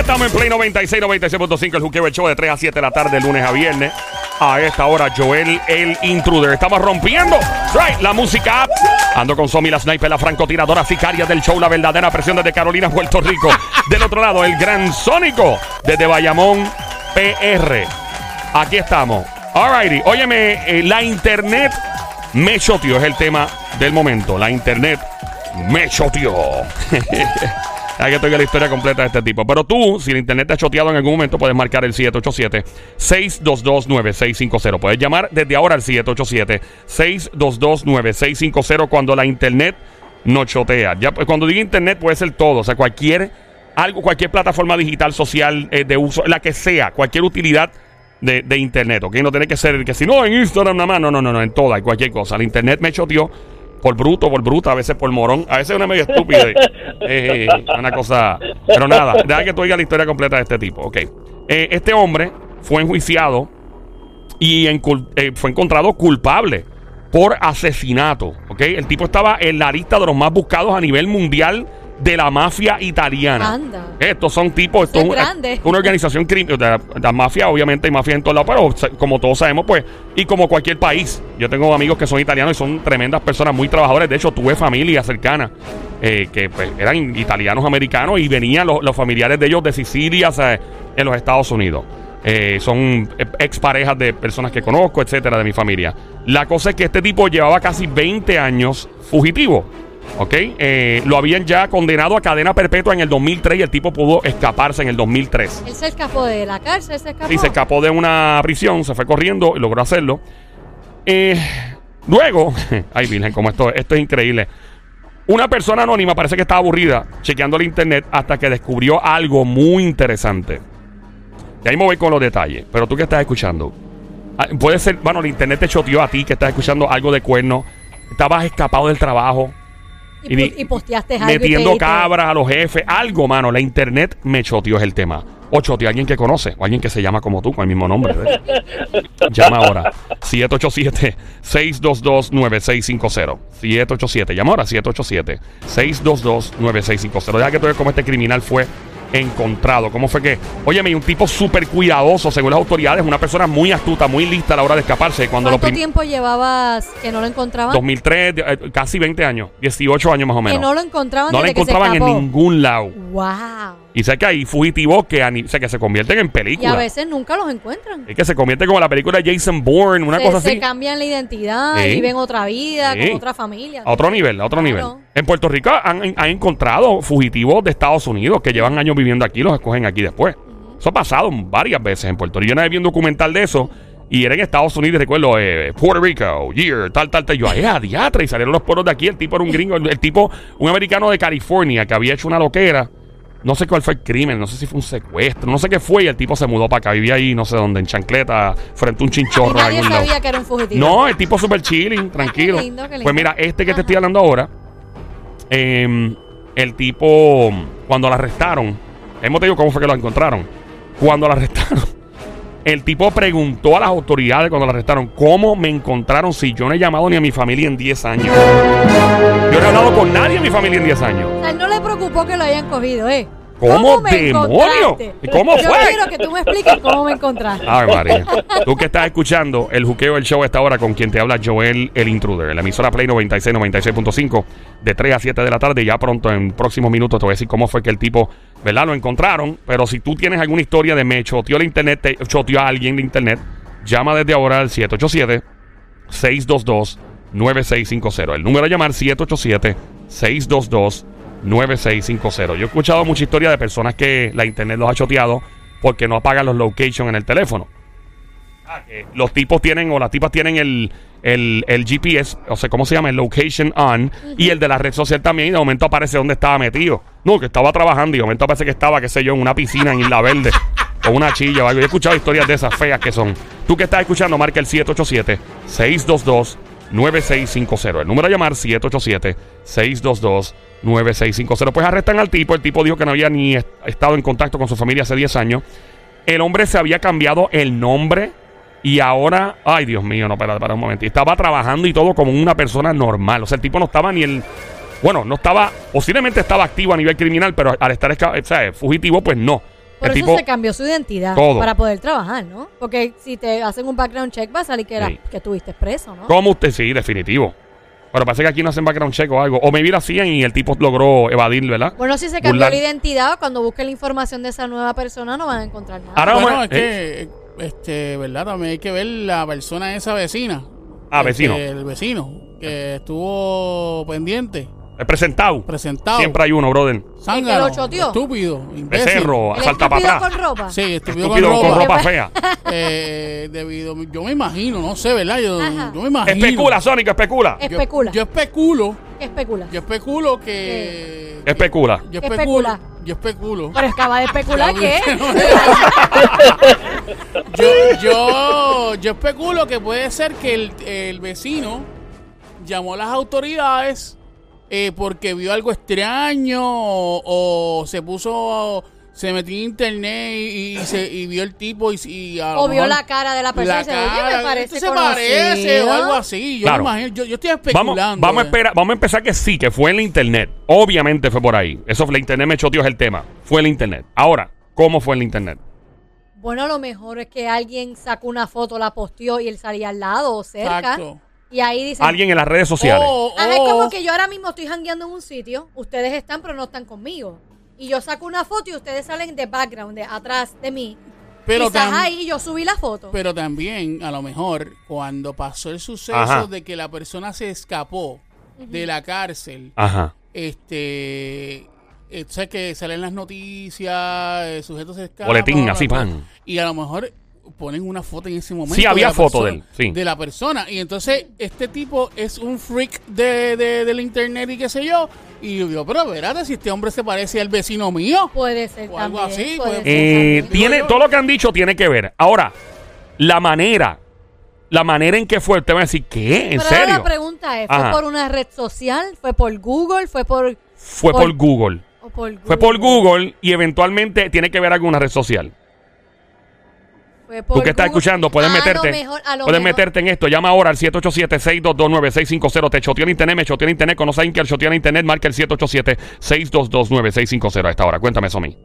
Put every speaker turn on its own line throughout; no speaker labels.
estamos en Play 96, 96.5, el Juqueo el Show de 3 a 7 de la tarde, lunes a viernes. A esta hora, Joel el Intruder. Estamos rompiendo right, la música. Ando con Somi, la sniper, la francotiradora sicaria del show, la verdadera presión desde Carolina, Puerto Rico. Del otro lado, el gran Sónico desde Bayamón, PR. Aquí estamos. Alrighty, óyeme, eh, la internet me choteó, es el tema del momento. La internet me choteó. Hay que tocar la historia completa de este tipo. Pero tú, si el internet te ha choteado en algún momento, puedes marcar el 787-622-9650. Puedes llamar desde ahora al 787-622-9650 cuando la internet no chotea. Ya, pues, cuando digo internet puede ser todo, o sea, cualquier algo, cualquier plataforma digital, social, eh, de uso, la que sea, cualquier utilidad de, internet, ¿ok? No tiene que ser que si no en Instagram nada más, no, no, no, no, en toda y cualquier cosa. La internet me choteó por bruto, por bruta, a veces por morón, a veces una medio estúpida. eh, una cosa. Pero nada, deja que tú oigas la historia completa de este tipo. Ok. Eh, este hombre fue enjuiciado y eh, fue encontrado culpable por asesinato. Ok. El tipo estaba en la lista de los más buscados a nivel mundial de la mafia italiana.
Anda.
Estos son tipos, esto es una,
grande.
una organización criminal. La, mafia, obviamente, hay mafia en todos lados, pero como todos sabemos, pues, y como cualquier país. Yo tengo amigos que son italianos y son tremendas personas, muy trabajadores. De hecho, tuve familia cercana eh, que pues, eran italianos americanos y venían los, los familiares de ellos de Sicilia, o sea, en los Estados Unidos. Eh, son exparejas de personas que conozco, etcétera, de mi familia. La cosa es que este tipo llevaba casi 20 años fugitivo. ¿Ok? Eh, lo habían ya condenado a cadena perpetua en el 2003 y el tipo pudo escaparse en el 2003.
Él se escapó de la cárcel, se escapó.
Y se escapó de una prisión, se fue corriendo y logró hacerlo. Eh, luego, ay Virgen, como esto, esto es increíble. Una persona anónima parece que estaba aburrida chequeando el internet hasta que descubrió algo muy interesante. Y ahí me voy con los detalles. Pero tú que estás escuchando, ah, puede ser, bueno, el internet te choteó a ti que estás escuchando algo de cuerno. Estabas escapado del trabajo
y,
y
y posteaste algo.
metiendo cabras a los jefes, algo, mano. La internet me choteó es el tema. O choteó a alguien que conoce, o alguien que se llama como tú, con el mismo nombre. ¿ves? Llama ahora. 787-622-9650. 787. Llama ahora. 787-622-9650. Deja que tú veas cómo este criminal fue encontrado. ¿Cómo fue que? Óyeme, un tipo súper cuidadoso, según las autoridades, una persona muy astuta, muy lista a la hora de escaparse. Cuando lo
¿Cuánto
prim-
tiempo llevabas que no lo encontraban?
2003, eh, casi 20 años, 18 años más o menos.
Que no lo encontraban
No
que se
encontraban en
escapó.
ningún lado.
Wow.
Y sé que hay fugitivos que, o sea, que se convierten en
Y a
películas.
veces nunca los encuentran.
Es que se convierte como la película de Jason Bourne, una
se,
cosa
se
así.
cambian la identidad,
Sí.
viven otra vida,
Sí.
con otra familia.
A otro nivel, a otro
Claro.
nivel. En Puerto Rico han, han encontrado fugitivos de Estados Unidos que llevan años viviendo aquí y los escogen aquí después. Eso ha pasado varias veces en Puerto Rico. Yo una vez vi un documental de eso y era en Estados Unidos, recuerdo, eh, Puerto Rico, year, tal, tal, tal. Yo, ¡eh, a diatra! Y salieron los pueblos de aquí. El tipo era un gringo, el, el tipo, un americano de California que había hecho una loquera. No sé cuál fue el crimen, no sé si fue un secuestro, no sé qué fue. Y el tipo se mudó para acá, vivía ahí, no sé dónde, en chancleta, frente a un chinchorro.
nadie
algún lado.
sabía que era un fugitivo.
No, el tipo súper chilling, tranquilo.
qué lindo, qué lindo.
Pues mira, este que te estoy hablando ahora, em, el tipo, cuando lo arrestaron, hemos te digo cómo fue que lo encontraron. Cuando lo arrestaron, el tipo preguntó a las autoridades cuando lo arrestaron, ¿cómo me encontraron si yo no he llamado ni a mi familia en 10 años? Yo no he hablado con nadie en mi familia en 10 años.
O sea, no le preocupó que lo hayan cogido, ¿eh?
¿Cómo
me
demonio? cómo
Yo
fue?
quiero que tú me expliques cómo me encontraste.
Ave María. Tú que estás escuchando el juqueo del show a esta hora con quien te habla Joel el Intruder, en la emisora Play 96, 96.5, de 3 a 7 de la tarde. Ya pronto, en próximos minutos, te voy a decir cómo fue que el tipo, ¿verdad? Lo encontraron. Pero si tú tienes alguna historia de me choteó la internet, te choteó a alguien de internet, llama desde ahora al 787 622-9650. El número a llamar 787-622-9650. Yo he escuchado mucha historia de personas que la internet los ha choteado porque no apagan los location en el teléfono. Ah, que Los tipos tienen o las tipas tienen el, el, el GPS, o sea, ¿cómo se llama? El location on y el de la red social también. Y de momento aparece donde estaba metido. No, que estaba trabajando y de momento parece que estaba, qué sé yo, en una piscina en Isla Verde o una chilla o algo. Yo he escuchado historias de esas feas que son. Tú que estás escuchando, marca el 787-622-9650. El número a llamar 787-622-9650. Pues arrestan al tipo. El tipo dijo que no había ni est- estado en contacto con su familia hace 10 años. El hombre se había cambiado el nombre y ahora, ay Dios mío, no, para, para un momento. Estaba trabajando y todo como una persona normal. O sea, el tipo no estaba ni el. Bueno, no estaba, posiblemente estaba activo a nivel criminal, pero al estar o sea, fugitivo, pues no.
Por
el
eso
tipo,
se cambió su identidad.
Todo.
Para poder trabajar, ¿no? Porque si te hacen un background check, va a salir que, era,
Sí.
que estuviste preso, ¿no?
¿cómo usted? Sí, definitivo. Pero parece que aquí no hacen background check o algo. O me lo hacían y el tipo logró evadir, ¿verdad?
Bueno, si se cambió
Burlar.
la identidad, cuando busquen la información de esa nueva persona, no van a encontrar nada.
Ahora
Bueno,
vamos a-
es que, este, ¿verdad? También hay que ver la persona esa vecina.
Ah, vecino.
que- El vecino que estuvo pendiente,
He presentado.
presentado.
Siempre hay uno, brother.
Zángano,
¿El que lo choteó?
estúpido, imbécil.
Becerro,
¿El
salta
estúpido
para
con
atrás.
ropa?
Sí, estúpido,
Estúpido
con
con
ropa.
fea.
Eh, debido, yo me imagino, no sé, ¿verdad? Yo,
Ajá.
yo me imagino.
Especula, Sónico, especula.
Yo-
Especula.
Yo, especulo,
¿Qué especula?
yo especulo que... que-
Especula.
Yo
¿Qué
especulo.
especula?
Yo especulo.
Pero acaba de especular que
yo, yo, yo especulo que puede ser que el, el vecino llamó a las autoridades eh, porque vio algo extraño o, o se puso, se metió en internet y, y se, y vio el tipo y, y a lo
o vio
mejor
la cara de la persona y dice, oye, me parece
esto se parece o
conocido".
algo así. Yo
Claro.
me imagino, yo, yo estoy
Vamos,
especulando.
vamos, a esperar, vamos a empezar que sí, que fue en la internet. Obviamente fue por ahí. Eso fue la internet, me choteó es el tema. Fue en la internet. Ahora, ¿cómo fue en la internet?
Bueno, lo mejor es que alguien sacó una foto, la posteó y él salía al lado o cerca.
Exacto.
Y ahí dice,
Alguien en las redes sociales.
O-
Ah, es
o-
como que yo ahora mismo estoy jangueando en un sitio, ustedes están pero no están conmigo. Y yo saco una foto y ustedes salen de background, de atrás de mí.
Pero
Quizás ahí yo subí la foto.
Pero también, a lo mejor, cuando pasó el suceso
Ajá.
de que la persona se escapó de la cárcel,
Ajá.
este, eh, tú sabes que salen las noticias, el sujeto se escapa.
Boletín, así, pan.
Y a lo mejor ponen una foto en ese momento.
Sí, había
de
foto de él, sí.
De la persona. Y entonces, este tipo es un freak de, de, del internet y qué sé yo. Y yo digo, pero espérate, si este hombre se parece al vecino mío.
Puede ser
O algo
también.
así,
puede
puede-
ser
Eh, tiene,
yo.
todo lo que han dicho tiene que ver. Ahora, la manera, la manera en que fue, usted va a decir, ¿qué? ¿En
Pero ahora
serio?
la pregunta es, ¿fue
Ajá.
por una red social? ¿Fue por Google? ¿Fue por,
Fue por
por-
Google.
o por
Fue por Google y eventualmente tiene que ver alguna red social.
Por
Tú que estás
Google.
escuchando, puedes
A lo
meterte.
mejor-
puedes
mejor-
meterte en esto. Llama ahora al 787-622-9650. Te choteó el internet, me choteó el internet. Conoce a alguien que choteó el internet, marca el 787-622-9650 a esta hora. Cuéntame eso a mí.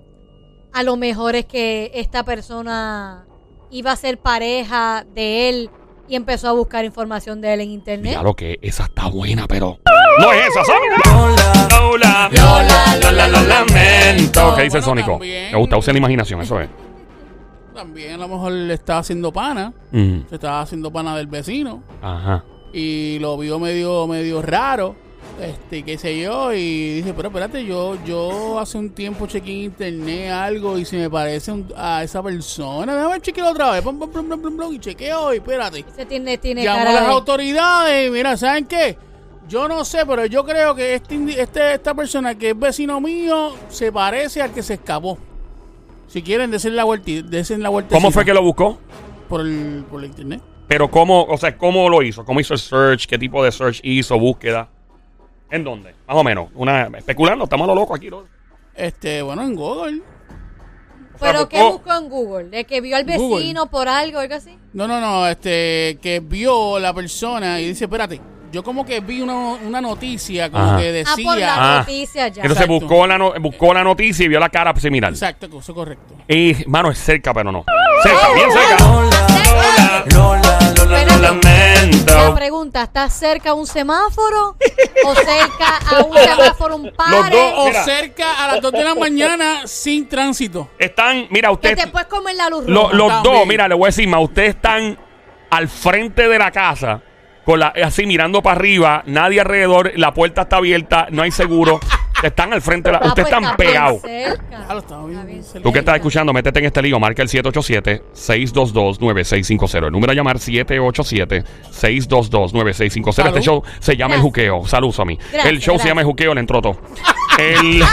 A lo mejor es que esta persona iba a ser pareja de él y empezó a buscar información de él en internet.
Ya lo que esa está buena, pero. No es esa, Sónico. Lola,
Lola,
Lola, lo lamento. ¿Qué dice
Bueno,
Sónico? Me gusta, usa la imaginación, eso es.
También a lo mejor le estaba haciendo pana.
Mm,
Se estaba haciendo pana del vecino.
Ajá.
y lo vio medio medio raro. Este qué sé yo y dije pero espérate yo yo hace un tiempo chequeé en internet algo y si me parece un- a esa persona. Déjame chequear otra vez. Y chequeo y espérate.
Se tiene, tiene
llamó a las
de-
autoridades y mira saben qué yo no sé pero yo creo que este, este esta persona que es vecino mío se parece al que se escapó si quieren desen la vuelta desen la vuelta
¿Cómo fue que lo buscó?
por el por el internet
Pero cómo, o sea, ¿cómo lo hizo? ¿Cómo hizo el search? ¿Qué tipo de search hizo? ¿Búsqueda? ¿En dónde? Más o menos. Una, especulando, estamos a lo loco aquí. ¿no?
este bueno en Google
¿Pero
sea,
qué
buscó-
en Google? ¿De que vio al
Google.
vecino por algo, algo así?
No, no, no, este, que vio la persona y dice, espérate, yo como que vi una, una noticia como
Ajá.
que
Ah,
decía...
por la
Ah.
noticia ya.
Entonces
Exacto.
buscó la, no- buscó la noticia y vio la cara similar.
Exacto, eso es correcto.
Y, mano, es cerca, pero no. Cerca, bien cerca.
Espérate. La
Lamento.
pregunta, ¿estás cerca a un semáforo? ¿O cerca a un semáforo, un?
Los dos,
O
Mira.
cerca a las 2 de la mañana sin tránsito.
Están, mira,
Que
usted.
te puedes comer la luz
Lo-
roja.
los
También.
dos, mira, le voy a decir más. Ustedes están al frente de la casa, con la, así mirando para arriba, nadie alrededor, la puerta está abierta, no hay seguro. Están al frente de la.
Ah,
ustedes
pues
están pegados. Tú que estás escuchando, métete en este lío, marca el 787-622-9650. El número a llamar 787-622-9650. Este show se llama El. Juqueo. Saludos a mí.
Gracias,
el show se llama El Juqueo, le entró todo. El,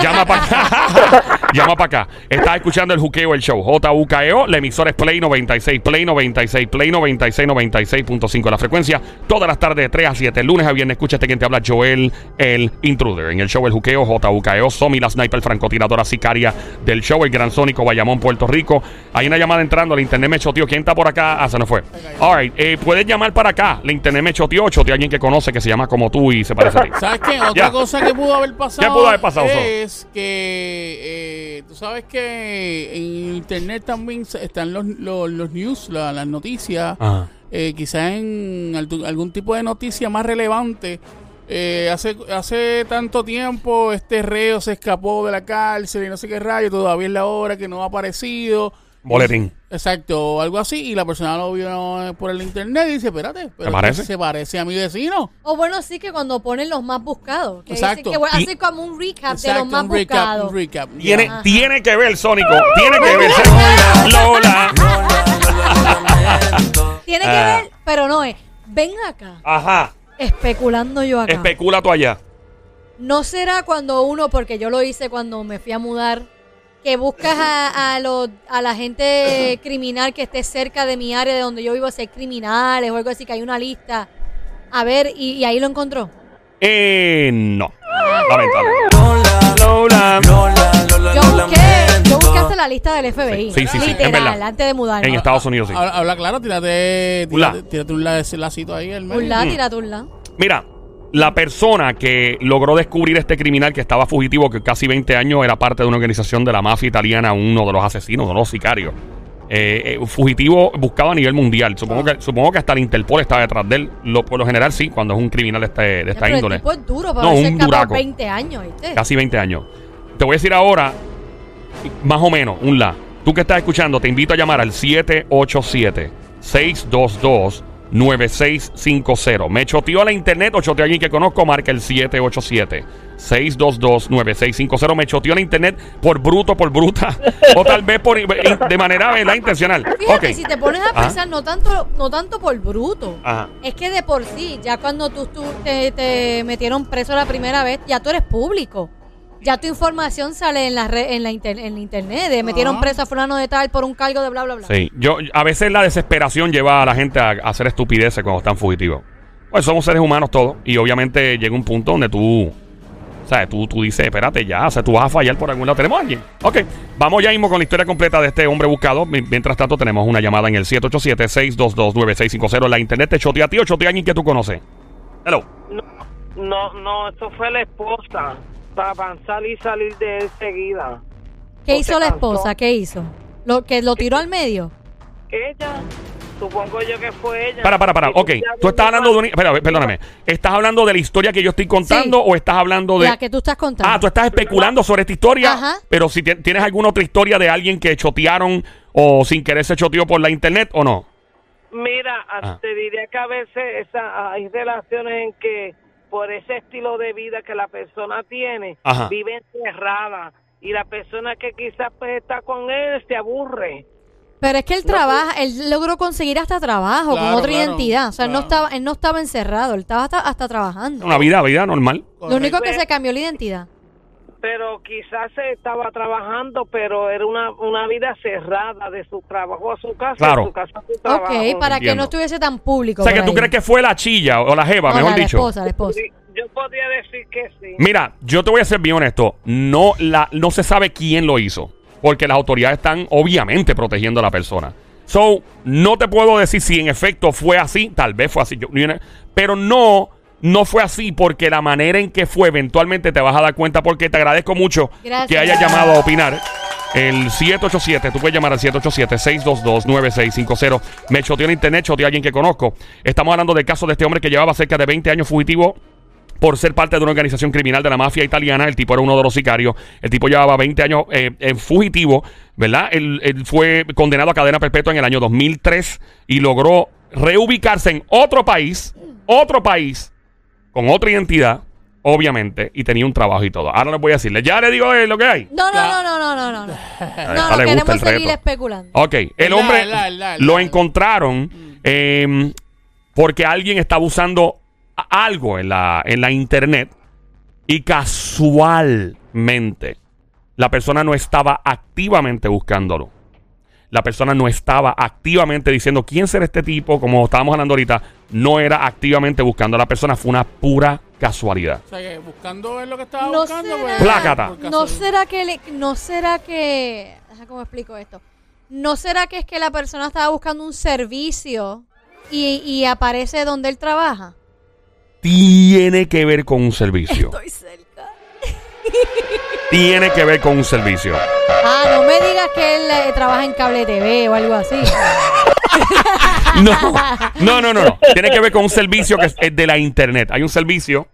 llama para. Llama para acá. Estás escuchando El Juqueo, el show. J-U-K-E-O. La emisora es Play 96, Play 96, Play 96, 96.5. La frecuencia todas las tardes de 3 a 7. El lunes a viernes escucha este quien te habla, Joel, el intruder. En el show El Juqueo, J-U-K-E-O. Somi, la sniper francotiradora sicaria del show. El gran sónico Bayamón, Puerto Rico. Hay una llamada entrando. El internet me choteó. ¿Quién está por acá? Ah, se nos fue. All right. eh, puedes llamar para acá. La internet me choteó. Choteó a alguien que conoce que se llama como tú y se parece a ti.
¿Sabes qué? Otra
Ya.
cosa que pudo haber pasado
¿Qué pudo haber pasado, Sol?
es que eh, tú sabes que en internet también están los, los, los news, la- las noticias,
Ajá.
eh, quizás en algún tipo de noticia más relevante. Eh, hace, hace tanto tiempo este reo se escapó de la cárcel y no sé qué rayo, todavía es la hora que no ha aparecido.
Boletín.
Exacto, o algo así, y la persona lo vio por el internet y dice, espérate, pero
parece?
se parece a mi vecino.
O bueno, sí que cuando ponen los más buscados. Que
Exacto.
dicen que hace como un recap de los más
un recap,
buscados.
un recap.
Tiene, tiene que ver, Sónico. Tiene que ver. Lola.
Tiene que
Ah.
ver, pero no es. Ven acá,
Ajá.
especulando yo acá.
Especula tú allá.
¿No será cuando uno, porque yo lo hice cuando me fui a mudar, que buscas a, a, los- a la gente criminal que esté cerca de mi área de donde yo vivo, hay criminales o algo así, que hay una lista? A ver, y, y ahí lo encontró.
Eh, no. Lamentable. Lola.
Yo busqué, yo busqué hasta la lista del FBI.
Sí, sí, sí,
Literal,
verdad.
antes de mudarme.
En Estados Unidos, sí.
Habla, habla claro, tírate,
Un la.
tírate, tírate un la- lacito ahí medio.
Un la, tira tú, la.
Mira, la persona que logró descubrir este criminal que estaba fugitivo, que casi 20 años era parte de una organización de la mafia italiana, uno de los asesinos, uno de los sicarios. Eh, eh, fugitivo buscado a nivel mundial. Supongo, que, supongo que hasta el Interpol está detrás de él. Lo, por lo general, sí, cuando es un criminal de, este- de esta
Pero
índole.
El tipo es duro, pero
No, un duraco.
20 años, ¿viste?
Casi 20 años. Te voy a decir ahora, más o menos, un la. Tú que estás escuchando, te invito a llamar al 787-622-9650. Me choteó a la internet o choteó a alguien que conozco, marca el 787-622-9650. Me choteó la internet por bruto, por bruta, o tal vez por, de manera ¿verdad? intencional.
Fíjate,
Ok.
si te pones a
Ajá.
pensar, no tanto, no tanto por bruto.
Ajá.
Es que de por sí, ya cuando tú, tú te, te metieron preso la primera vez, ya tú eres público. Ya tu información sale en la red, en la, inter- en la internet. De metieron
Ajá.
preso a fulano de tal por un cargo de bla bla bla.
Sí, yo a veces la desesperación lleva a la gente a, a hacer estupideces cuando están fugitivos. Pues somos seres humanos todos y obviamente llega un punto donde tú, sabes, tú, tú dices, espérate ya, o sea, tú vas a fallar por algún lado. Tenemos a alguien. Ok, vamos ya mismo con la historia completa de este hombre buscado. Mi- Mientras tanto tenemos una llamada en el 787-622-9650. La internet te chotea a ti o chotea a alguien que tú conoces. Hello.
No, no, no, eso fue la esposa. Para avanzar y salir de él seguida.
¿Qué
¿O
hizo la
cansó?
esposa? ¿Qué hizo? ¿Lo, ¿Que lo tiró al medio?
Ella, supongo yo que fue ella.
Para, para, para. Ok, tú estás hablando de una... Espera, perdóname. ¿Estás hablando de la historia que yo estoy contando
Sí.
o estás hablando de...
La que tú estás contando.
Ah, tú estás especulando sobre esta historia,
Ajá.
pero si ti- tienes alguna otra historia de alguien que chotearon o sin querer se choteó por la internet o no.
Mira,
Ah.
te diría que a veces esa, hay relaciones en que por ese estilo de vida que la persona tiene,
Ajá.
vive encerrada. Y la persona que quizás pues está con él se aburre.
Pero es que él trabaja, él logró conseguir hasta trabajo con otra
claro,
identidad. O sea, él no estaba, él no estaba encerrado, él estaba hasta, hasta trabajando.
Una vida, vida normal.
Lo único que se cambió la identidad.
Pero quizás se estaba trabajando, pero era una, una vida cerrada de su trabajo a su casa,
Claro.
de su casa a su trabajo.
Ok, para que no estuviese tan público.
O sea, que tú crees que fue la chilla o la jeva,
No,
mejor
la, la
dicho.
esposa, la esposa.
Sí, Yo podría decir que sí.
Mira, yo te voy a ser bien honesto. No, la, no se sabe quién lo hizo. Porque las autoridades están obviamente protegiendo a la persona. So, no te puedo decir si en efecto fue así. Tal vez fue así. yo- pero no, no fue así porque la manera en que fue, eventualmente te vas a dar cuenta. Porque te agradezco mucho
Gracias.
que hayas llamado a opinar. El 787, tú puedes llamar al 787-622-9650. Me choteó en internet, choteó a alguien que conozco. Estamos hablando del caso de este hombre que llevaba cerca de 20 años fugitivo por ser parte de una organización criminal de la mafia italiana. El tipo era uno de los sicarios. El tipo llevaba 20 años eh, en fugitivo, ¿verdad? Él, él fue condenado a cadena perpetua en el año 2003 y logró reubicarse en otro país, otro país, con otra identidad, obviamente, y tenía un trabajo y todo. Ahora les voy a decirles, ya le digo eh, lo que hay.
No, no, no, no, no, no, no. No, no,
gusta
queremos seguir especulando.
Ok, el hombre
verdad,
lo encontraron eh, porque alguien estaba usando algo en la, en la internet y casualmente la persona no estaba activamente buscándolo. La persona no estaba activamente diciendo quién será este tipo, como estábamos hablando ahorita, no era activamente buscando a la persona, fue una pura casualidad.
O sea, que buscando es lo que estaba
No
buscando.
será,
pues,
Plácata.
por
no será que, le- no será que, cómo explico esto. No será que es que la persona estaba buscando un servicio y, y aparece donde él trabaja.
Tiene que ver con un servicio.
Estoy cerca.
tiene que ver con un servicio.
Ah, no me digas que él eh, trabaja en cable TV o algo así.
No, no, no, no, no. Tiene que ver con un servicio que es, es de la internet. Hay un servicio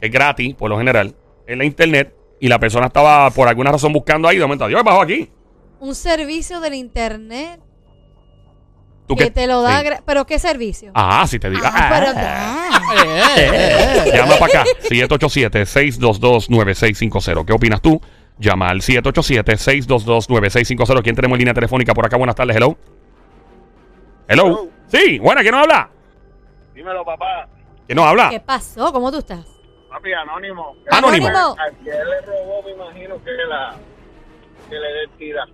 que es gratis, por lo general, en la internet, y la persona estaba por alguna razón buscando ahí, de momento, yo bajo aquí.
Un servicio del internet
¿Tú
que
qué-
te lo da.
sí.
gra- ¿Pero qué servicio?
Ah, si te digo.
Ah, pero-
Ah.
ah.
Eh, eh.
Llama para acá, 787-622-9650. ¿Qué opinas tú? Llama al 787-622-9650. ¿Quién tenemos en línea telefónica por acá? Buenas tardes, hello. Hello.
Hello.
Sí, buena, ¿quién nos habla?
Dímelo, papá.
¿Quién nos habla?
¿Qué pasó? ¿Cómo tú estás?
Papi, anónimo.
Anónimo.
Anónimo.
A quien le robó, me imagino que la, que la identidad.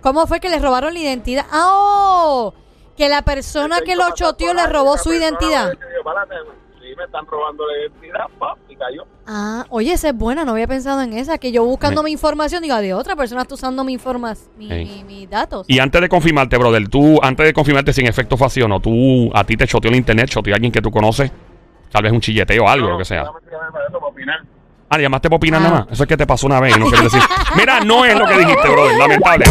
¿Cómo fue que le robaron la identidad? ¡Ah! ¡Oh! Que la persona que lo choteó le robó su identidad.
Sí, me están robando la identidad, pa, y cayó.
Ah, oye, esa es buena, no había pensado en esa. Que yo buscando mi información, digo, de otra persona está usando mi informas, mi, mis datos.
Y antes de confirmarte, brother, tú, antes de confirmarte si en efecto fue así o no, tú, a ti te choteó el internet, choteó a alguien que tú conoces, tal vez un chilleteo o algo, lo que sea.
para eso, para opinar.
Ah, ¿le llamaste para opinar
Ah.
nada más. Eso es que te pasó una vez y no quieres decir. Mira, no es lo que dijiste, brother. Lamentable.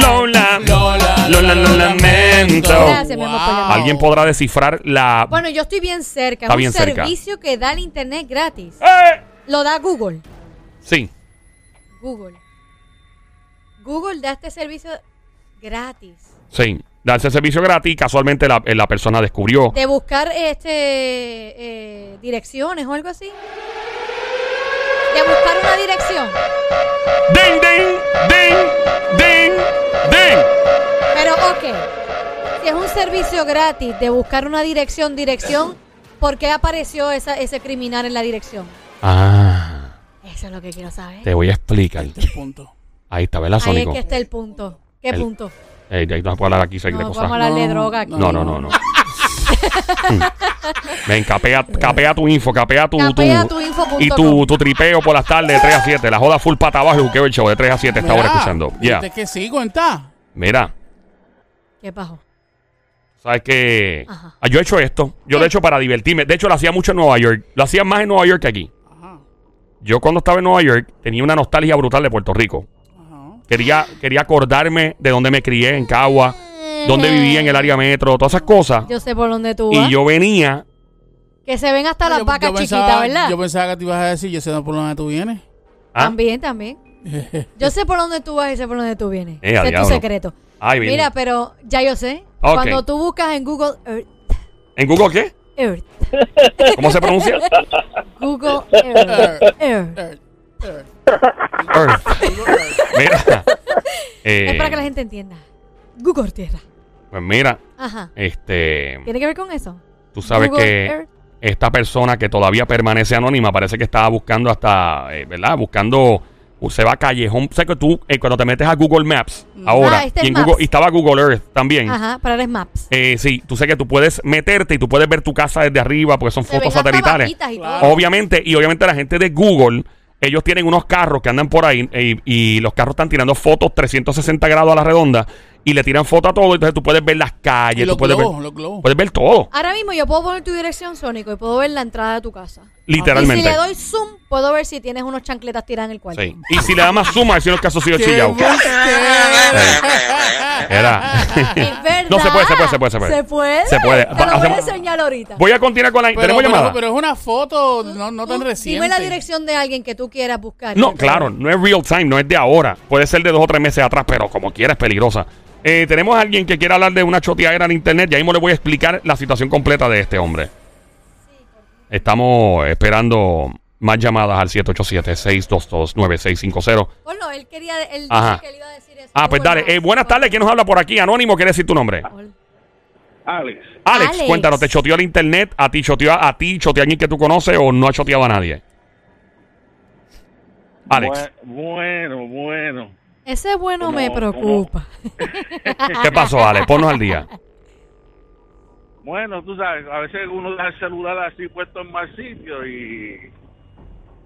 Lola,
Lola,
Lola, lo lamento.
Gracias, mi amor, por llamar.
Alguien podrá descifrar la.
Bueno, yo estoy bien cerca.
Está
es
bien
un
cerca.
servicio que da el internet gratis.
¡Eh!
Lo da Google.
Sí.
Google. Google da este servicio gratis.
Sí. Darse servicio gratis casualmente la, eh, la persona descubrió.
De buscar este eh, direcciones o algo así. De buscar una dirección.
¡Ding, ding! ¡Ding! ¡Ding! ¡Ding!
Pero ok. Si es un servicio gratis de buscar una dirección, dirección, ¿por qué apareció esa, ese criminal en la dirección?
Ah.
Eso es lo que quiero saber.
Te voy a explicar.
Punto.
Ahí está, ¿verdad,
Ahí es
Sónico?
que está el punto. ¿Qué
El-
punto?
Eh, ahí no se puede hablar aquí de
No,
cosas.
vamos a hablar de
No,
droga aquí.
No, no, no, no. Ven, capea, capea tu info, capea tu,
Capea
tu,
tu info.com.
y tu, tu tripeo por las tardes de 3 a 7. La joda full pata abajo y buqueo el show de 3 a 7 esta hora escuchando. Ya.
que sí, cuenta.
Mira,
¿Qué pasó?
sabes que
Ajá.
yo he hecho esto. Yo lo he hecho para divertirme. De hecho, lo hacía mucho en Nueva York. Lo hacía más en Nueva York que aquí.
Ajá.
Yo cuando estaba en Nueva York tenía una nostalgia brutal de Puerto Rico.
Ajá.
Quería, quería acordarme de dónde me crié, en Cagua, dónde vivía en el área metro, todas esas cosas.
Yo sé por dónde tú vas.
Y yo venía
Que se ven hasta las
Yo-
vacas
yo
chiquitas, ¿verdad?
Yo pensaba que te ibas a decir, yo sé por dónde tú vienes.
¿Ah?
También, también. Yo sé por dónde tú vas y sé por dónde tú vienes.
Eh,
sé tu secreto.
Ay.
Mira, pero ya yo sé. Cuando tú buscas en Google Earth,
¿En Google qué?
Earth,
¿Cómo se pronuncia?
Google Earth, Earth.
Earth, Earth,
Earth. Mira. eh,
Es para que la gente entienda. Google Tierra.
Pues mira,
Ajá.
este,
¿Tiene que ver con eso?
tú sabes
Google
que
Earth.
esta persona que todavía permanece anónima parece que estaba buscando hasta, eh, ¿verdad? Buscando, se va a callejón. Sé que tú, eh, cuando te metes a Google Maps, ahora,
Ah, este
y,
es
en
Maps.
Google, y estaba Google Earth también.
Ajá, para las maps.
Eh, sí, tú sé que tú puedes meterte y tú puedes ver tu casa desde arriba porque son
Se ven
fotos
hasta
satelitales.
vaquitas y todo.
Claro.
Obviamente, y obviamente la gente de Google, ellos tienen unos carros que andan por ahí eh, y, los carros están tirando fotos 360 grados a la redonda y le tiran foto a todo. Entonces tú puedes ver las calles,
los
tú puedes
globos,
ver,
los globos.
puedes ver todo,
Ahora mismo yo puedo poner tu dirección, Sónico, y puedo ver la entrada de tu casa.
literalmente.
Y si le doy zoom, puedo ver si tienes unos chancletas tiradas en el cuarto.
Sí. Y si le da más suma, si no el caso sigue
¡Qué
chillado.
embustero!
Era.
Es verdad.
No, se puede, se puede, se puede, se puede.
Se puede.
Se puede.
Te lo voy a enseñar ahorita.
Voy a continuar con la.
Pero,
¿Tenemos
pero-
llamada?
pero es una foto no, no tan reciente.
Dime la dirección de alguien que tú quieras buscar.
No, claro, no es real time, no es de ahora. Puede ser de dos o tres meses atrás, pero como quiera es peligrosa. Eh, tenemos a alguien que quiera hablar de una choteadera en internet. Ya mismo le voy a explicar la situación completa de este hombre. Estamos esperando más llamadas al 787-622-9650.
Ponlo, él quería, él
Ajá.
que él iba a decir eso.
Ah, pues dale. Eh, buenas tardes, ¿quién nos habla por aquí? Anónimo, ¿quiere decir tu nombre?
Alex,
Alex,
Alex.
cuéntanos, ¿te choteó el internet? ¿A ti choteó a, a ti, choteó a alguien que tú conoces o no ha choteado a nadie? Alex,
bu- bueno, bueno.
Ese bueno
¿Cómo-
me preocupa.
¿qué pasó, Alex? Ponnos al día.
Bueno, tú sabes, a veces uno deja el celular así puesto en mal sitio y,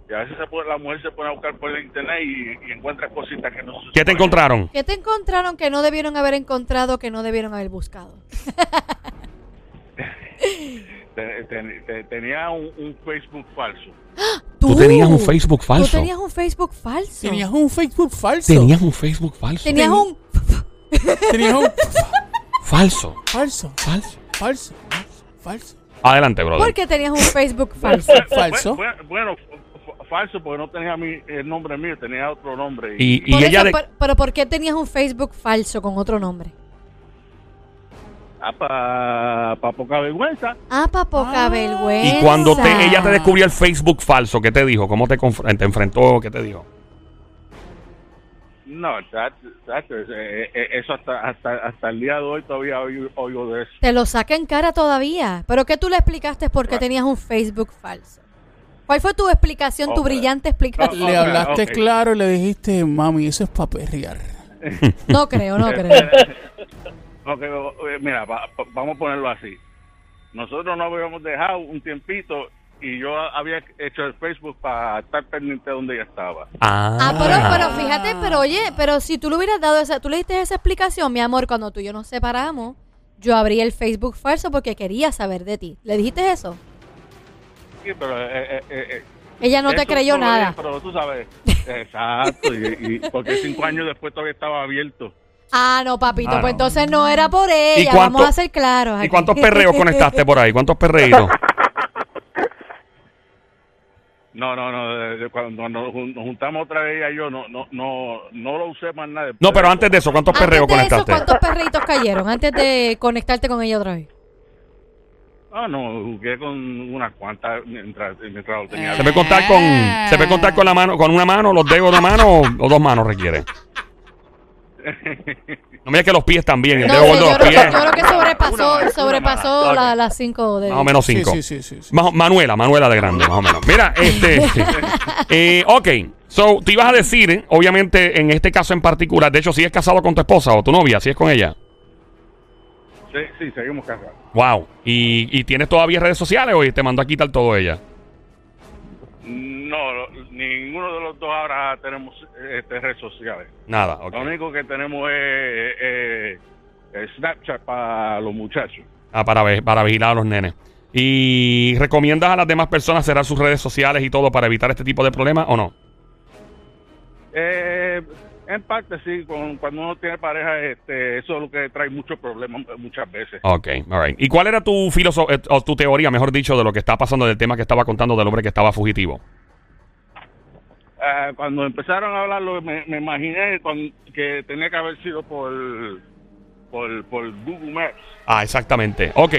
y a veces se la mujer se pone a buscar por el internet y, y encuentra cositas que no se
¿Qué te encontraron?
¿Qué te encontraron que no debieron haber encontrado, que no debieron haber buscado?
Te- te- te- tenía un, un Facebook falso.
Tú tenías un Facebook falso.
Tú tenías un Facebook falso.
Tenías un Facebook falso.
Tenías un Facebook falso.
Tenías un...
Tenías un
Falso.
falso,
Falso.
falso, falso.
Adelante, brother.
¿Por qué tenías un Facebook falso?
Falso.
Bueno, falso porque no tenía mi, el nombre mío, tenía otro nombre.
Y, ella
eso,
de-
pero, pero ¿por qué tenías un Facebook falso con otro nombre?
Para pa poca vergüenza.
Ah, pa' poca
Ah.
vergüenza.
y cuando te, ella te descubrió el Facebook falso, ¿qué te dijo? ¿Cómo te, conf- te enfrentó? ¿Qué te dijo?
No, chacho, eh, eh, eso hasta, hasta, hasta el día de hoy todavía oigo, oigo de eso.
Te lo saca en cara todavía. ¿Pero qué tú le explicaste por qué tenías un Facebook falso? ¿Cuál fue tu explicación, tu brillante explicación?
Le hablaste claro y le dijiste, mami, eso es para perrear.
No creo, no creo.
Ok, eh, mira, va- vamos a ponerlo así. Nosotros no habíamos dejado un tiempito y yo había hecho el Facebook para estar pendiente de donde ella estaba.
Ah,
Ah, pero, pero fíjate, pero oye, pero si tú le hubieras dado esa, tú le diste esa explicación, mi amor, cuando tú y yo nos separamos, yo abrí el Facebook falso porque quería saber de ti. ¿Le dijiste eso?
Sí, pero eh, eh,
Ella no te creyó nada.
Pero tú sabes, exacto, y, y- porque cinco años después todavía estaba abierto.
Ah, no, papito,
Ah, no.
pues entonces no era por ella.
cuánto-
Vamos a ser claros.
¿Y
aquí.
cuántos perreos conectaste por ahí? ¿Cuántos perreitos?
No, no, no, de- de cuando nos, jun- nos juntamos otra vez ella y yo, no, no, no, no lo usé más nada.
No, pero antes de eso, ¿cuántos
Antes
perreos
de eso,
conectaste?
¿cuántos perreitos cayeron? Antes de conectarte con ella otra vez.
Ah, no, jugué con unas cuantas mientras, mientras lo tenía.
¿Se puede contar con, se puede contar con la mano, con una mano, los dedos de una mano o, o dos manos requiere? No digas que los pies también, el
No
dedo gordo de
yo,
los
creo,
pies.
yo creo que sobrepasó,
Una
sobrepasó
una
la- las cinco de
Más o menos cinco.
sí, sí, sí, sí.
Más- Manuela, Manuela de grande, más o menos. Mira, este. eh, ok, so, te ibas a decir, eh, obviamente, en este caso en particular, de hecho, si es casado con tu esposa o tu novia, si es con ella.
Sí, sí, seguimos casados.
Wow. ¿Y, y tienes todavía redes sociales o te mandó a quitar todo ella?
No, ninguno de los dos ahora tenemos este, redes sociales.
Nada, ok.
Lo único que tenemos es eh, eh, Snapchat para los muchachos.
Ah, para, para vigilar a los nenes. ¿Y recomiendas a las demás personas cerrar sus redes sociales y todo para evitar este tipo de problemas o no?
Eh, en parte sí, con- cuando uno tiene pareja, este, eso es lo que trae muchos problemas muchas veces.
Ok, all ¿Y cuál era tu filosofía, o tu teoría, mejor dicho, de lo que está pasando del tema que estaba contando del hombre que estaba fugitivo?
Ah, cuando empezaron a hablarlo, me, me imaginé con- que tenía que haber sido por, por, por Google Maps.
Ah, exactamente. Ok,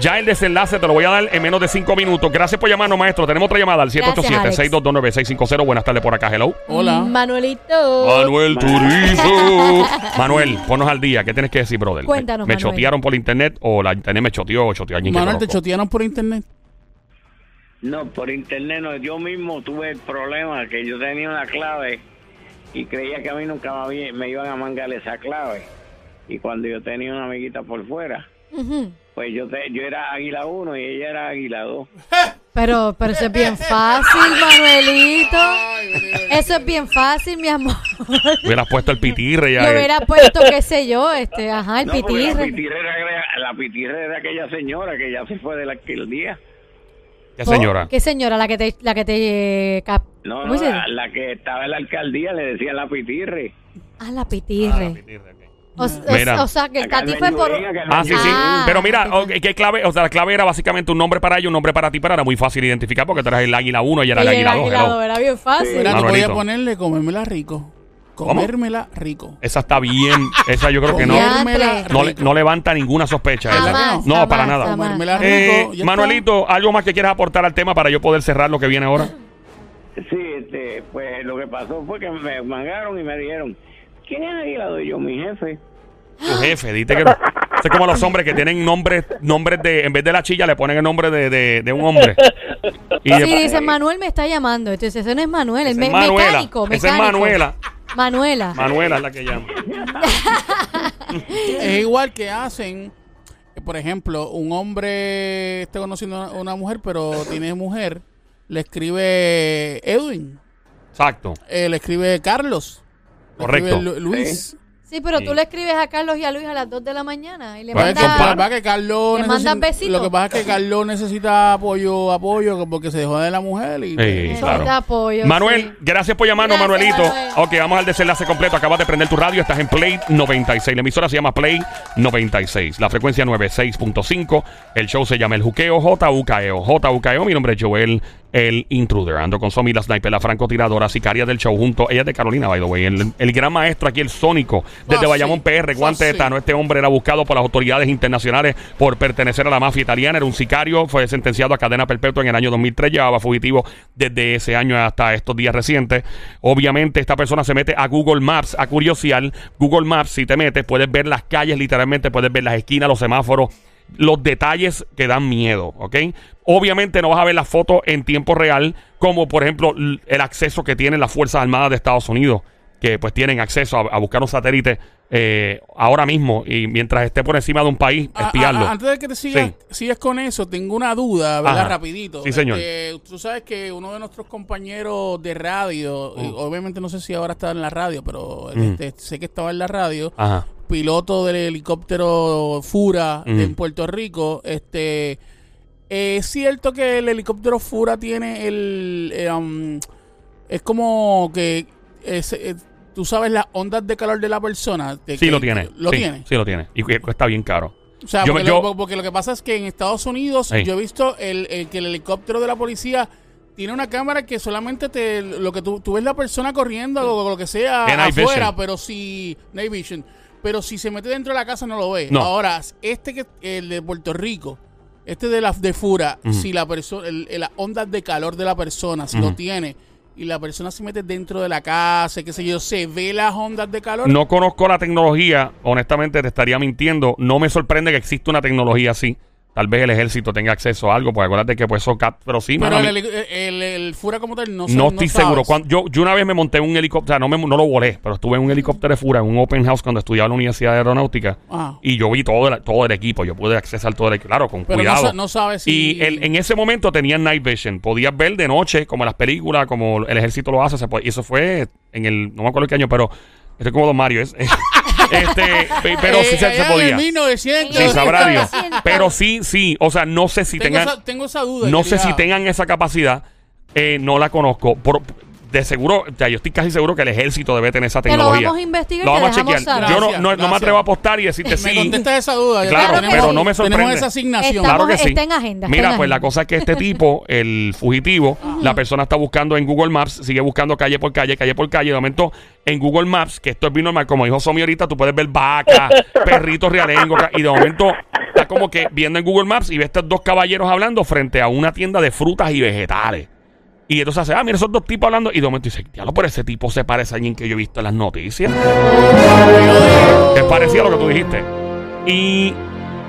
ya el desenlace te lo voy a dar en menos de cinco minutos. Gracias por llamarnos, maestro. Tenemos otra llamada al
Gracias, Alex.
787-622-9650. Buenas tardes por acá, hello.
Hola.
Manuelito.
Manuel Turizo. Manuel, ponnos al día. ¿Qué tienes que decir, brother?
Cuéntanos,
¿Me, me
Manuel.
chotearon por internet o la internet me choteó o choteó a alguien que
Manuel, ¿te chotearon por internet?
No, por internet no. Yo mismo tuve el problema que yo tenía una clave y creía que a mí nunca me iban a mangar esa clave. Y cuando yo tenía una amiguita por fuera,
Ujú.
pues yo te- yo era Águila 1 y ella era Águila 2.
Pero, pero eso es bien fácil, Manuelito. Eso es bien fácil, mi amor.
Hubieras puesto el pitirre ya.
Yo
eh.
hubiera puesto, qué sé yo, este, ajá, el
No, porque la
pitirre.
era, la pitirrera era aquella señora que ya se fue de la alcaldía.
¿Qué señora?
¿Qué señora? La que te, la que te eh, cap-
No,
¿Cómo
no, la, la que estaba en la alcaldía le decían la pitirre.
Ah, la pitirre.
Pitirre, ok.
O, o-
Mira.
o sea, que el
La
Tati
Carmen
fue por...
Ah, sí, sí.
Ah,
Pero mira,
ok.
ok, ¿qué clave? O sea, la clave era básicamente un nombre para ella, un nombre para ti, pero era muy fácil identificar porque tú eras el águila 1 y era el águila
era
2.
águila dos, era bien fácil.
Mira, tú podías ponerle comérmela rico. Comérmela rico.
Esa está bien. Esa yo creo que no, no, le-
rico.
no levanta ninguna sospecha.
Jamás,
No,
jamás,
para nada.
Comérmela
Eh,
rico.
Manuelito, ¿algo más que quieras aportar al tema para yo poder cerrar lo que viene ahora?
Sí, este, pues lo que pasó fue que me mangaron y me dijeron, ¿quién es Águila 2? Y yo, mi jefe.
Tu jefe, dite que. Eso es como los hombres que tienen nombres, nombres de, en vez de la chilla le ponen el nombre de, de, de un hombre. Y
Sí, dice Manuel me está llamando. Entonces, ese no es Manuel, el
Esa
me-
es Manuela.
mecánico,
Esa es
mecánico.
Manuela.
Manuela.
Manuela es la que llama.
Es igual que hacen, por ejemplo, un hombre está conociendo a una mujer, pero tiene mujer, le escribe Edwin,
Exacto.
eh, le escribe Carlos,
Correcto.
Luis.
Sí, pero tú le escribes a Carlos y a Luis a las 2 de la mañana y le
Pues,
mandas...
lo que pasa es que Carlos
¿Le mandas
necesi-
besitos?
Lo que pasa es que Carlos necesita apoyo, apoyo porque se dejó de la mujer y
Sí,
Eh,
claro.
apoyo,
Manuel,
sí.
gracias por llamarnos,
Gracias,
Manuelito.
Manuel.
Ok, vamos al desenlace completo. Acabas de prender tu radio, estás en Play 96. La emisora se llama Play 96. La frecuencia 96.5. El show se llama El Juqueo, JUKEO. JUKEO, mi nombre es Joel, el intruder. Ando con Somi, la sniper, la francotiradora, sicaria del show, junto. Ella es de Carolina, by the way. El, el gran maestro aquí, el Sónico, desde
Ah,
Bayamón
sí.
PR, guante de. Tano. Este hombre era buscado por las autoridades internacionales por pertenecer a la mafia italiana. Era un sicario, fue sentenciado a cadena perpetua en el año 2003. Llevaba fugitivo desde ese año hasta estos días recientes. Obviamente, esta persona se mete a Google Maps a curiosear. Google Maps, si te metes, puedes ver las calles, literalmente, puedes ver las esquinas, los semáforos. Los detalles que dan miedo, ¿ok? Obviamente no vas a ver las fotos en tiempo real, como por ejemplo el acceso que tienen las Fuerzas Armadas de Estados Unidos que pues tienen acceso a, a buscar un satélite eh, ahora mismo y mientras esté por encima de un país,
A-
espiarlo.
a- antes de que te sigas,
Sí.
sigas con eso, tengo una duda, ¿verdad?
Ajá.
Rapidito.
Sí, señor.
Este, tú sabes que uno de nuestros compañeros de radio,
Mm.
obviamente no sé si ahora está en la radio, pero este, sé que estaba en la radio,
Ajá.
piloto del helicóptero Fura
Mm.
en Puerto Rico, este... ¿Es cierto que el helicóptero Fura tiene el... eh, um, es como que... es- eh, Tú sabes las ondas de calor de la persona. de
Sí
que-
lo tiene.
Lo
sí,
tiene.
Sí lo tiene. Y cu- cuesta bien caro.
O sea,
Yo-
porque,
yo-
lo, porque lo que pasa es que en Estados Unidos yo he visto el, el que el helicóptero de la policía tiene una cámara que solamente te lo que tú, tú ves la persona corriendo o lo que sea afuera, pero si night vision, pero si se mete dentro de la casa no lo ve.
No.
Ahora, este que el de Puerto Rico, este de la de Fura, si la persona las ondas de calor de la persona si lo tiene y la persona se mete dentro de la casa, qué sé yo, se ve las ondas de calor.
No conozco la tecnología, honestamente te estaría mintiendo. No me sorprende que exista una tecnología así. Tal vez el ejército tenga acceso a algo, porque acuérdate que pues eso cap- pero sí,
pero
mano,
el, el- el Fura como tal no sé,
no estoy
sabes.
seguro. Cuando- yo, yo una vez me monté en un helicóptero, o sea, no, me, no lo volé, pero estuve en un helicóptero de Fura, en un open house cuando estudiaba en la Universidad de Aeronáutica.
Ah.
Y yo vi todo el, todo el equipo, yo pude accesar todo el equipo, claro, con
Pero no
cuidado.
sa- no sabes si-
Y el- en ese momento tenían night vision, podías ver de noche, como en las películas, como el ejército lo hace, se puede- y eso fue en el, no me acuerdo qué año, pero esto es como Don Mario, es, este, pe- pero sí
Eh,
se, se
en
podía.
el 1900.
Sí, sabrá Dios.
1900.
Pero sí, sí, o sea, no sé si
tengo,
tengan,
esa, tengo esa duda.
no sé si tengan esa capacidad, eh, no la conozco. Por- de seguro, o sea, yo estoy casi seguro que el ejército debe tener esa
Te lo
tecnología.
vamos a investigar y
Lo vamos a chequear. Yo no, no, no me atrevo a apostar y decirte
Me
sí.
contestas esa duda.
Claro,
tenemos-
pero no me sorprende.
Tenemos esa asignación.
Estamos-
Claro que sí.
está en agenda, está
Mira,
en
pues la cosa es que este tipo, el fugitivo, la persona está buscando en Google Maps, sigue buscando calle por calle, calle por calle. De momento, en Google Maps, que esto es bien normal, como dijo Somi ahorita, tú puedes ver vacas, perritos realengos, y de momento está como que viendo en Google Maps y ve estos dos caballeros hablando frente a una tienda de frutas y vegetales. Y entonces hace, ah, mira, esos dos tipos hablando. Y de momento dice, diablo, pero ese tipo se parece a alguien que yo he visto en las noticias. Es parecido a lo que tú dijiste. Y,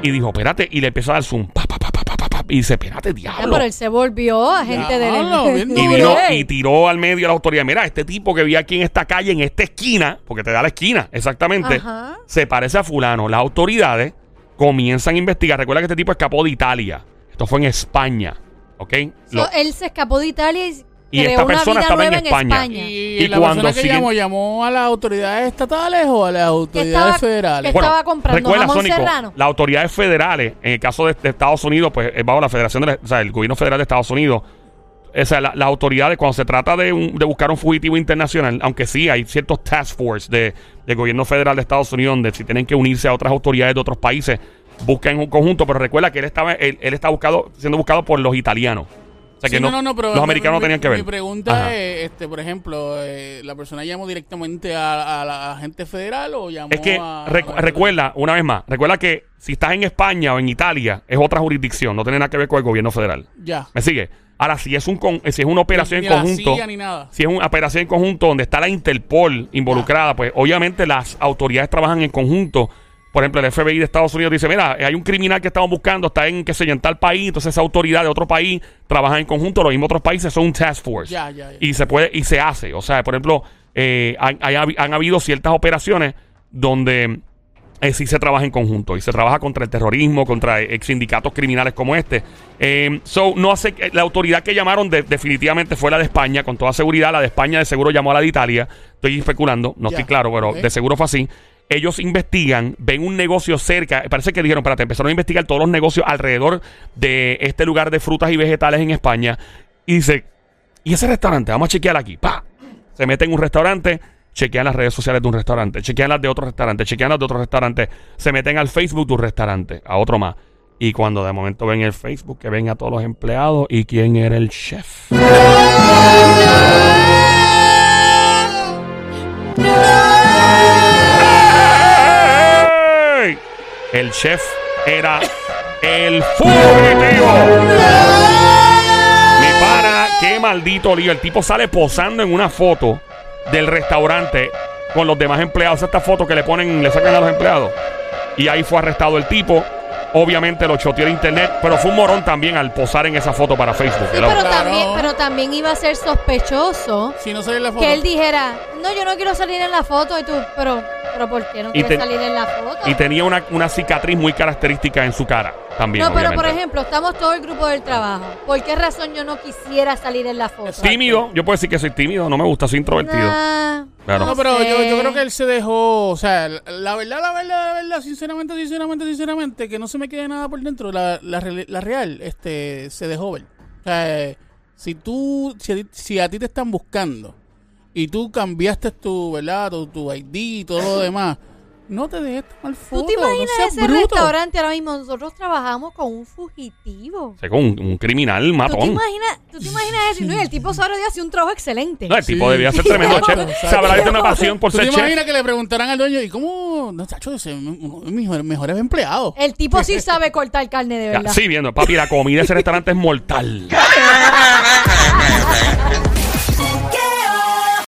y dijo, espérate, y le empezó a dar zoom. Pa, pa, pa, pa, pa, pa, pa, y dice, espérate, diablo.
pero él se volvió agente del...
Y vino y tiró al medio a la autoridad. Mira, este tipo que vi aquí en esta calle, en esta esquina, porque te da la esquina, exactamente,
Ajá.
se parece a fulano. Las autoridades comienzan a investigar. Recuerda que este tipo escapó de Italia. Esto fue en España. ¿Ok?
So,
Lo-
él se escapó de Italia y,
Y
creó
esta
una
persona
vida
estaba en
nueva
España.
Y,
Y
la
cuando
persona que
siguen-
llamó, llamó a las autoridades estatales o a las
que
autoridades
estaba,
federales.
que estaba comprando
recuerda,
jamón
Sónico,
serrano.
las autoridades federales, en el caso de, de Estados Unidos, pues es bajo la Federación, de la- o sea, el gobierno federal de Estados Unidos. O sea, la- las autoridades, cuando se trata de, un- de buscar un fugitivo internacional, aunque sí hay ciertos task force de, del gobierno federal de Estados Unidos, donde si tienen que unirse a otras autoridades de otros países, buscan un conjunto, pero recuerda que él estaba, él, él está buscado, siendo buscado por los italianos. O sea,
Sí,
que no,
no, no, pero
los americanos
mi-
tenían que ver.
Mi pregunta
Ajá.
es, este, por ejemplo, eh, ¿la persona llamó directamente a, a la agente federal o llamó
Es que
a...
recu-
a-
recuerda, una vez más, recuerda que si estás en España o en Italia, es otra jurisdicción, no tiene nada que ver con el gobierno federal.
Ya.
¿Me sigue? Ahora, si es, un con- si es una operación
Ni
en
la
conjunto,
CIA ni nada.
si es una operación en conjunto donde está la Interpol involucrada, pues obviamente las autoridades trabajan en conjunto. Por ejemplo, el FBI de Estados Unidos dice, mira, hay un criminal que estamos buscando, está en, qué sé yo, en tal país, entonces esa autoridad de otro país trabaja en conjunto, los mismos otros países son un task force.
Ya, ya, ya.
Y se puede, y se hace. O sea, por ejemplo, eh, han, hay- han habido ciertas operaciones donde eh, sí se trabaja en conjunto y se trabaja contra el terrorismo, contra ex sindicatos criminales como este. Eh, so, no hace, la autoridad que llamaron de- definitivamente fue la de España, con toda seguridad. La de España de seguro llamó a la de Italia. Estoy especulando, no estoy claro, pero de seguro fue así. Ellos investigan, ven un negocio cerca, parece que dijeron, espérate, empezaron a investigar todos los negocios alrededor de este lugar de frutas y vegetales en España. Y dice, ¿y ese restaurante? Vamos a chequear aquí. ¡Pa! Se mete en un restaurante, chequean las redes sociales de un restaurante, chequean las de otro restaurante, chequean las de otro restaurante, se meten al Facebook de un restaurante, a otro más. Y cuando de momento ven el Facebook, que ven a todos los empleados y quién era el chef. El chef era el fugitivo. Mi para, qué maldito lío. El tipo sale posando en una foto del restaurante con los demás empleados. Esta foto que le ponen, le sacan a los empleados. Y ahí fue arrestado el tipo. Obviamente lo choteó el internet, pero fue un morón también al posar en esa foto para Facebook.
Sí, pero,
Claro.
también, pero también iba a ser sospechoso
Si no sale en la foto.
que él dijera, no, yo no quiero salir en la foto. Y tú, pero, pero ¿por qué no
Y
quieres
te-
salir en la foto?
Y tenía una, una cicatriz muy característica en su cara también.
no, pero por
obviamente.
ejemplo, estamos todo el grupo del trabajo. ¿Por qué razón yo no quisiera salir en la foto?
Tímido, yo puedo decir que soy tímido, no me gusta, soy introvertido.
Nah,
Claro.
No, pero yo, yo creo que él se dejó, o sea, la, la verdad, la verdad, la verdad, sinceramente, sinceramente, sinceramente, que no se me quede nada por dentro, la, la, real- la real, este, se dejó ver. O sea, si tú, si a, ti, si a ti te están buscando y tú cambiaste tu, ¿verdad? Tu, tu ID y todo lo demás, no te dejes tomar fotos.
¿Tú te imaginas
no
ese
bruto.
restaurante ahora mismo? Nosotros trabajamos con un fugitivo.
O sea, con un, un criminal
¿Tú te
matón.
imaginas, tú te imaginas eso? No, y el tipo sabrá de hacer un trabajo excelente.
No, el tipo
Sí.
debía ser tremendo chef. que tiene una pasión por
¿Tú
ser
te
chef.
imaginas que le preguntaran al dueño, ¿y cómo? No, chacho, es uno de mis mejores- empleados.
El tipo sí sabe cortar carne de
Ya,
verdad.
Sí, viendo, papi, la comida de ese restaurante es mortal.